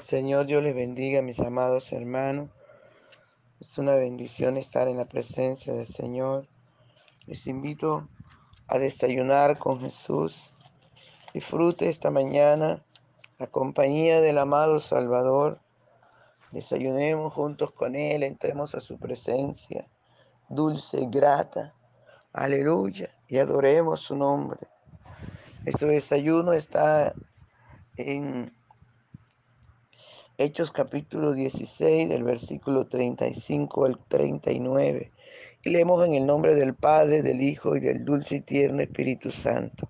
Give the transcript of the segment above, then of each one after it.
Señor, Dios les bendiga, mis amados hermanos. Es una bendición estar en la presencia del Señor. Les invito a desayunar con Jesús. Disfrute esta mañana la compañía del amado Salvador. Desayunemos juntos con Él, entremos a su presencia, dulce y grata. Aleluya, y adoremos su nombre. Nuestro desayuno está en Hechos capítulo 16 del versículo 35 al 39. Y leemos en el nombre del Padre, del Hijo y del dulce y tierno Espíritu Santo.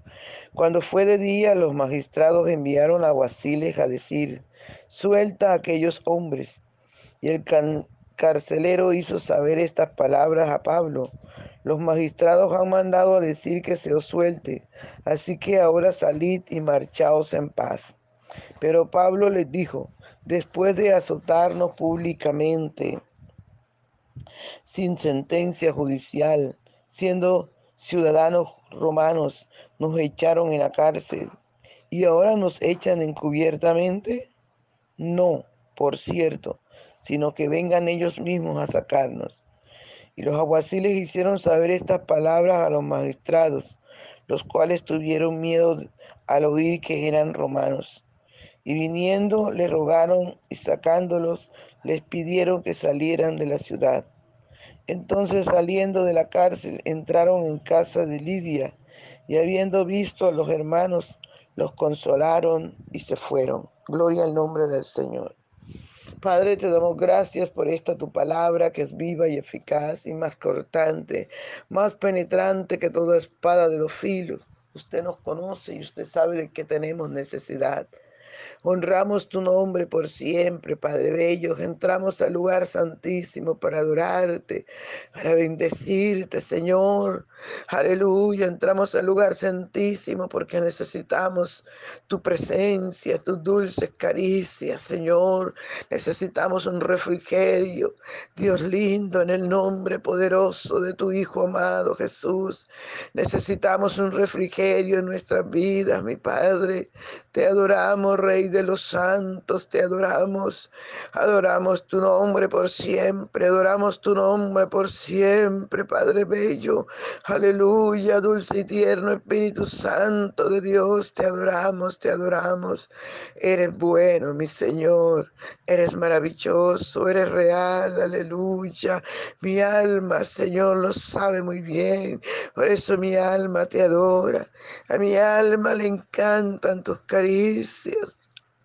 Cuando fue de día, los magistrados enviaron a Guasiles a decir, suelta a aquellos hombres. Y el carcelero hizo saber estas palabras a Pablo. Los magistrados han mandado a decir que se os suelte, así que ahora salid y marchaos en paz. Pero Pablo les dijo, después de azotarnos públicamente, sin sentencia judicial, siendo ciudadanos romanos, nos echaron en la cárcel y ahora nos echan encubiertamente? No, por cierto, sino que vengan ellos mismos a sacarnos. Y los aguaciles hicieron saber estas palabras a los magistrados, los cuales tuvieron miedo al oír que eran romanos. Y viniendo le rogaron y sacándolos les pidieron que salieran de la ciudad. Entonces saliendo de la cárcel entraron en casa de Lidia y habiendo visto a los hermanos los consolaron y se fueron. Gloria al nombre del Señor. Padre, te damos gracias por esta tu palabra que es viva y eficaz y más cortante, más penetrante que toda espada de dos filos. Usted nos conoce y usted sabe de qué tenemos necesidad. Honramos tu nombre por siempre, Padre Bello. Entramos al lugar santísimo para adorarte, para bendecirte, Señor. Aleluya. Entramos al lugar santísimo porque necesitamos tu presencia, tus dulces caricias, Señor. Necesitamos un refrigerio, Dios lindo, en el nombre poderoso de tu Hijo amado Jesús. Necesitamos un refrigerio en nuestras vidas, mi Padre. Te adoramos, Rey de los santos, te adoramos. Adoramos tu nombre por siempre, adoramos tu nombre por siempre, Padre Bello. Aleluya, dulce y tierno Espíritu Santo de Dios, te adoramos, te adoramos. Eres bueno, mi Señor, eres maravilloso, eres real, aleluya. Mi alma, Señor, lo sabe muy bien. Por eso mi alma te adora. A mi alma le encantan tus caricias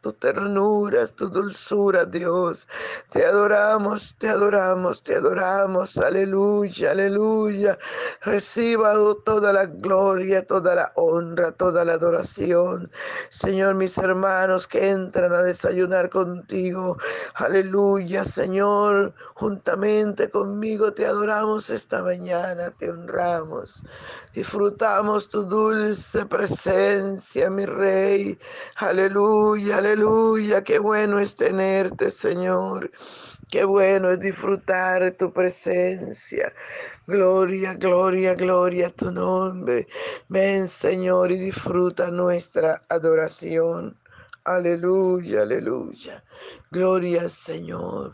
tus ternuras, tu dulzura, Dios. Te adoramos, te adoramos, te adoramos. Aleluya, aleluya. Reciba toda la gloria, toda la honra, toda la adoración. Señor, mis hermanos que entran a desayunar contigo. Aleluya, Señor. Juntamente conmigo te adoramos esta mañana, te honramos. Disfrutamos tu dulce presencia, mi Rey. Aleluya, aleluya Aleluya, qué bueno es tenerte, Señor. Qué bueno es disfrutar tu presencia. Gloria, gloria, gloria a tu nombre. Ven, Señor, y disfruta nuestra adoración. Aleluya, aleluya. Gloria, Señor.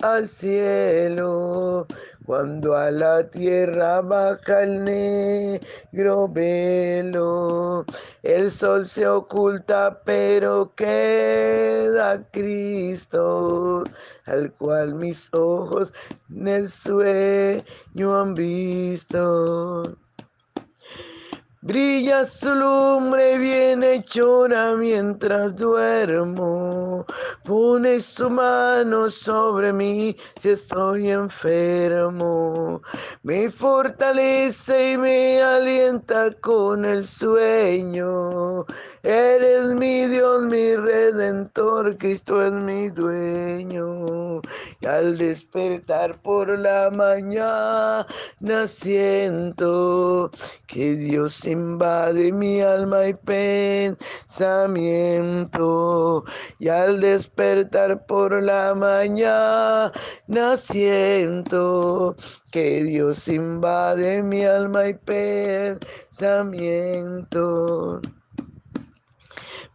al cielo cuando a la tierra baja el negro velo, el sol se oculta, pero queda Cristo, al cual mis ojos en el sueño han visto. Brilla su lumbre bien hechora mientras duermo. Pone su mano sobre mí si estoy enfermo. Me fortalece y me alienta con el sueño. Eres mi Dios, mi redentor, Cristo es mi dueño. Al despertar por la mañana siento que Dios invade mi alma y pensamiento. Y al despertar por la mañana siento que Dios invade mi alma y pensamiento.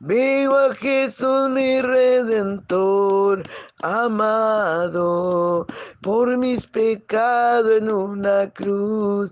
Vivo a Jesús mi redentor, amado, por mis pecados en una cruz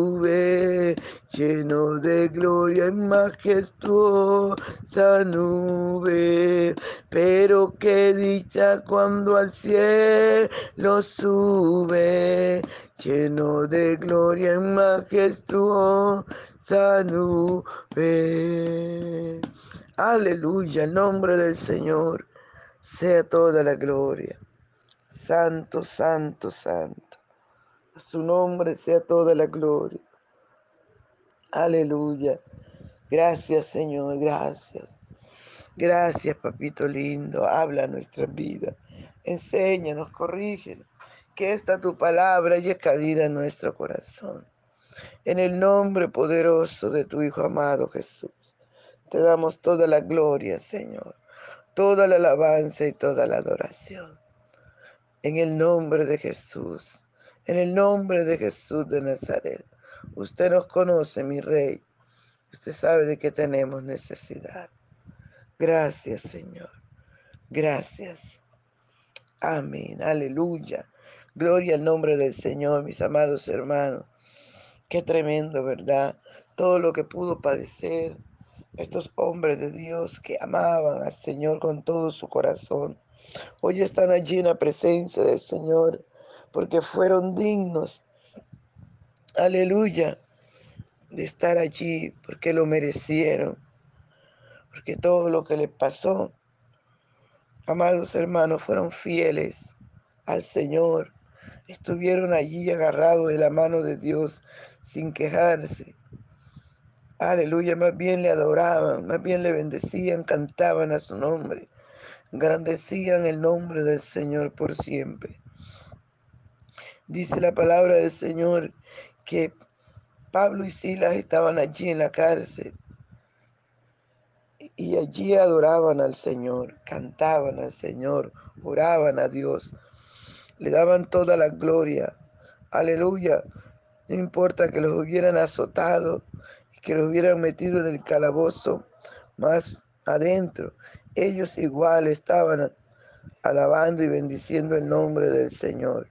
lleno de gloria y majestuosa nube. Pero qué dicha cuando al cielo sube, lleno de gloria y majestuosa nube. Aleluya, en nombre del Señor sea toda la gloria. Santo, santo, santo. Su nombre sea toda la gloria. Aleluya. Gracias, Señor, gracias. Gracias, papito lindo. Habla nuestra vida. Enséñanos, corrígenos. Que esta tu palabra es cabida en nuestro corazón. En el nombre poderoso de tu Hijo amado Jesús. Te damos toda la gloria, Señor. Toda la alabanza y toda la adoración. En el nombre de Jesús. En el nombre de Jesús de Nazaret. Usted nos conoce, mi rey. Usted sabe de qué tenemos necesidad. Gracias, Señor. Gracias. Amén. Aleluya. Gloria al nombre del Señor, mis amados hermanos. Qué tremendo, ¿verdad? Todo lo que pudo padecer estos hombres de Dios que amaban al Señor con todo su corazón. Hoy están allí en la presencia del Señor porque fueron dignos. Aleluya. De estar allí porque lo merecieron porque todo lo que le pasó, amados hermanos, fueron fieles al Señor, estuvieron allí agarrados de la mano de Dios sin quejarse. Aleluya, más bien le adoraban, más bien le bendecían, cantaban a su nombre, grandecían el nombre del Señor por siempre. Dice la palabra del Señor que Pablo y Silas estaban allí en la cárcel y allí adoraban al Señor, cantaban al Señor, oraban a Dios, le daban toda la gloria. Aleluya. No importa que los hubieran azotado y que los hubieran metido en el calabozo más adentro. Ellos igual estaban alabando y bendiciendo el nombre del Señor.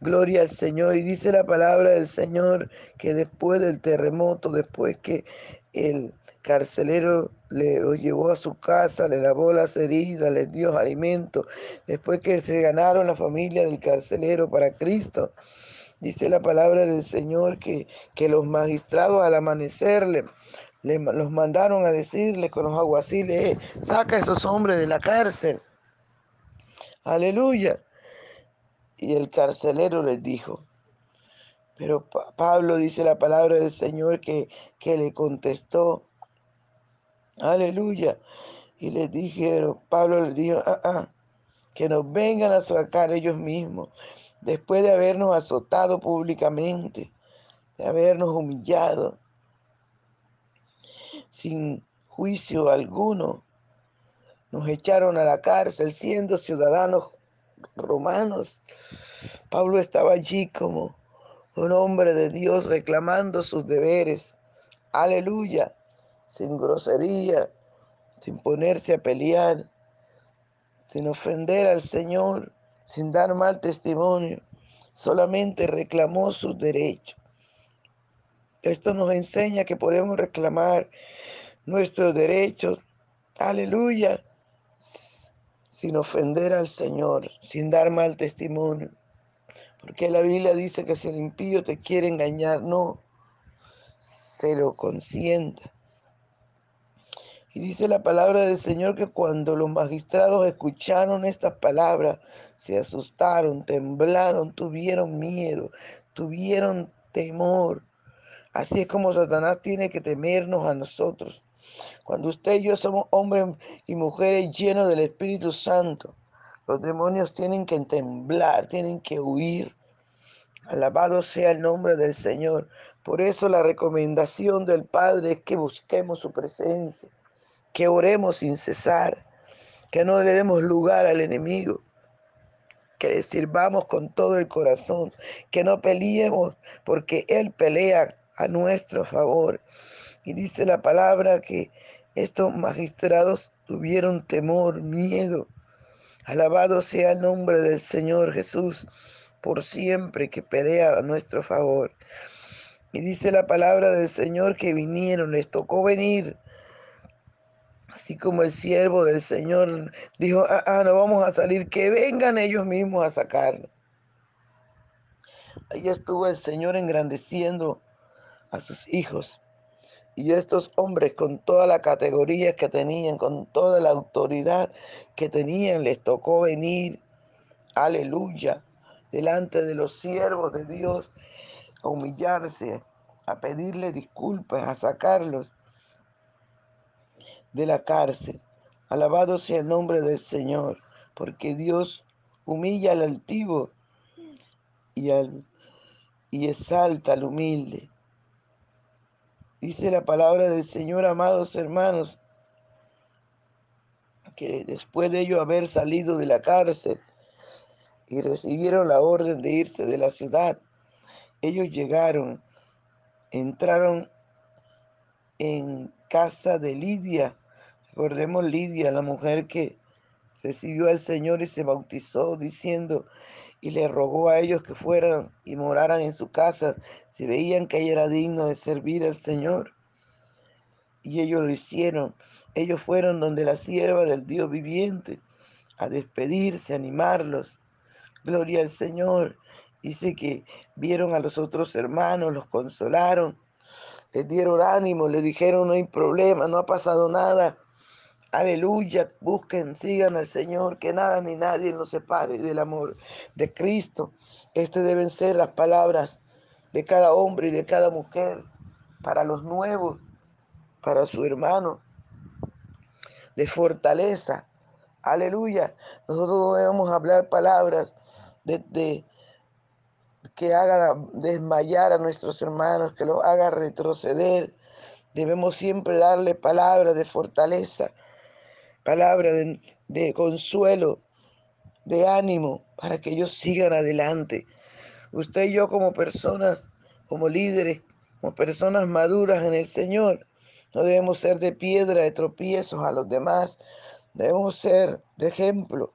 Gloria al Señor. Y dice la palabra del Señor que después del terremoto, después que el carcelero le llevó a su casa, le lavó las heridas, le dio alimento. Después que se ganaron la familia del carcelero para Cristo, dice la palabra del Señor que, que los magistrados al amanecer le, los mandaron a decirle con los aguaciles, eh, saca a esos hombres de la cárcel. Aleluya. Y el carcelero les dijo, pero Pablo dice la palabra del Señor que, que le contestó, aleluya. Y les dijeron, Pablo les dijo, ah, ah, que nos vengan a sacar ellos mismos, después de habernos azotado públicamente, de habernos humillado, sin juicio alguno. Nos echaron a la cárcel siendo ciudadanos romanos. Pablo estaba allí como un hombre de Dios reclamando sus deberes. Aleluya, sin grosería, sin ponerse a pelear, sin ofender al Señor, sin dar mal testimonio. Solamente reclamó sus derechos. Esto nos enseña que podemos reclamar nuestros derechos, aleluya, sin ofender al Señor, sin dar mal testimonio. Porque la Biblia dice que si el impío te quiere engañar, no, se lo consienta. Y dice la palabra del Señor que cuando los magistrados escucharon estas palabras, se asustaron, temblaron, tuvieron miedo, tuvieron temor. Así es como Satanás tiene que temernos a nosotros. Cuando usted y yo somos hombres y mujeres llenos del Espíritu Santo, los demonios tienen que temblar, tienen que huir. Alabado sea el nombre del Señor. Por eso la recomendación del Padre es que busquemos su presencia, que oremos sin cesar, que no le demos lugar al enemigo, que le sirvamos con todo el corazón, que no peleemos porque Él pelea a nuestro favor. Y dice la palabra que estos magistrados tuvieron temor, miedo. Alabado sea el nombre del Señor Jesús por siempre que pelea a nuestro favor. Y dice la palabra del Señor que vinieron, les tocó venir. Así como el siervo del Señor dijo, ah, ah no vamos a salir, que vengan ellos mismos a sacarlo. Ahí estuvo el Señor engrandeciendo a sus hijos. Y estos hombres con toda la categoría que tenían, con toda la autoridad que tenían, les tocó venir, aleluya, delante de los siervos de Dios, a humillarse, a pedirle disculpas, a sacarlos de la cárcel. Alabado sea el nombre del Señor, porque Dios humilla al altivo y, al, y exalta al humilde. Dice la palabra del Señor, amados hermanos, que después de ello haber salido de la cárcel y recibieron la orden de irse de la ciudad, ellos llegaron, entraron en casa de Lidia. Recordemos Lidia, la mujer que recibió al Señor y se bautizó diciendo, y le rogó a ellos que fueran y moraran en su casa si veían que ella era digna de servir al Señor. Y ellos lo hicieron. Ellos fueron donde la sierva del Dios viviente a despedirse, a animarlos. Gloria al Señor. Dice que vieron a los otros hermanos, los consolaron, les dieron ánimo, les dijeron no hay problema, no ha pasado nada. Aleluya, busquen, sigan al Señor, que nada ni nadie nos separe del amor de Cristo. Estas deben ser las palabras de cada hombre y de cada mujer para los nuevos, para su hermano, de fortaleza. Aleluya. Nosotros debemos hablar palabras de, que hagan desmayar a nuestros hermanos, que los haga retroceder. Debemos siempre darle palabras de fortaleza palabra de, consuelo, de ánimo, para que ellos sigan adelante. Usted y yo como personas, como líderes, como personas maduras en el Señor, no debemos ser de piedra, de tropiezos a los demás. Debemos ser de ejemplo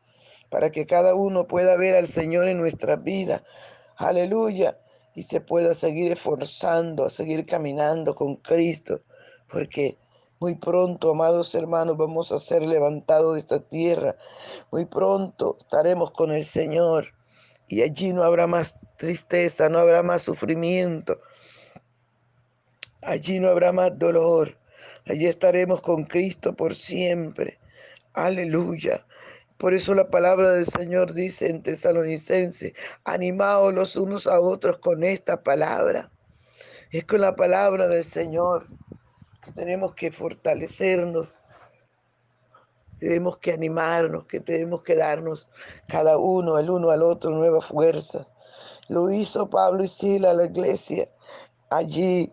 para que cada uno pueda ver al Señor en nuestra vida. Aleluya. Y se pueda seguir esforzando, seguir caminando con Cristo. Porque Muy pronto, amados hermanos, vamos a ser levantados de esta tierra. Muy pronto estaremos con el Señor y allí no habrá más tristeza, no habrá más sufrimiento. Allí no habrá más dolor. Allí estaremos con Cristo por siempre. Aleluya. Por eso la palabra del Señor dice en Tesalonicense, animaos los unos a otros con esta palabra. Es con la palabra del Señor que tenemos que fortalecernos, tenemos que animarnos, que tenemos que darnos cada uno, el uno al otro, nuevas fuerzas. Lo hizo Pablo y Sila a la iglesia allí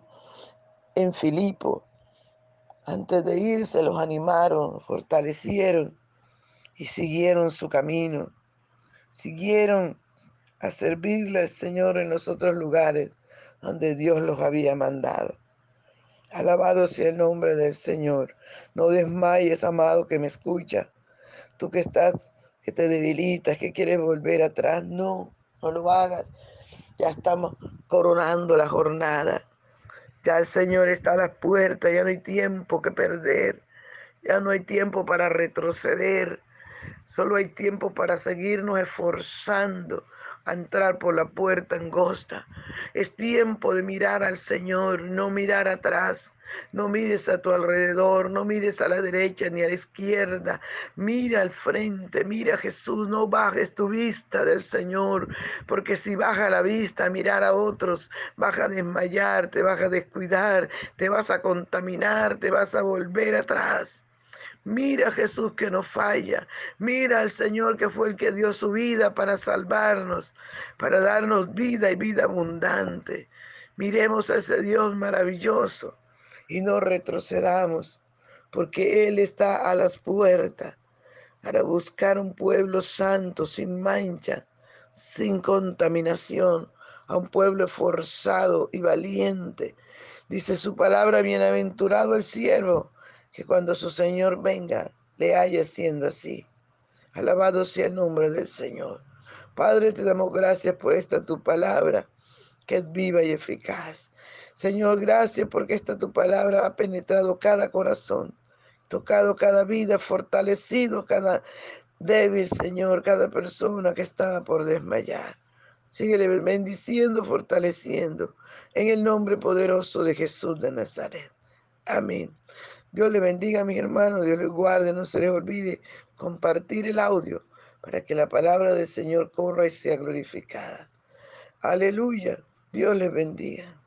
en Filipo. Antes de irse los animaron, fortalecieron y siguieron su camino. Siguieron a servirle al Señor en los otros lugares donde Dios los había mandado. Alabado sea el nombre del Señor. No desmayes, amado, que me escucha. Tú que estás, que te debilitas, que quieres volver atrás. No, no lo hagas. Ya estamos coronando la jornada. Ya el Señor está a las puertas, ya no hay tiempo que perder, ya no hay tiempo para retroceder, solo hay tiempo para seguirnos esforzando a entrar por la puerta angosta. Es tiempo de mirar al Señor, no mirar atrás. No mires a tu alrededor, no mires a la derecha ni a la izquierda. Mira al frente, mira Jesús, no bajes tu vista del Señor, porque si baja la vista a mirar a otros, vas a desmayar, te vas a descuidar, te vas a contaminar, te vas a volver atrás. Mira Jesús que no falla. Mira al Señor que fue el que dio su vida para salvarnos, para darnos vida y vida abundante. Miremos a ese Dios maravilloso y no retrocedamos, porque Él está a las puertas para buscar un pueblo santo, sin mancha, sin contaminación, a un pueblo esforzado y valiente. Dice su palabra, bienaventurado el siervo, que cuando su Señor venga, le haya siendo así. Alabado sea el nombre del Señor. Padre, te damos gracias por esta tu palabra, que es viva y eficaz. Señor, gracias porque esta tu palabra ha penetrado cada corazón, tocado cada vida, fortalecido cada débil, Señor, cada persona que estaba por desmayar. Síguele bendiciendo, fortaleciendo, en el nombre poderoso de Jesús de Nazaret. Amén. Dios le bendiga a mis hermanos, Dios les guarde, no se les olvide compartir el audio para que la palabra del Señor corra y sea glorificada. Aleluya, Dios les bendiga.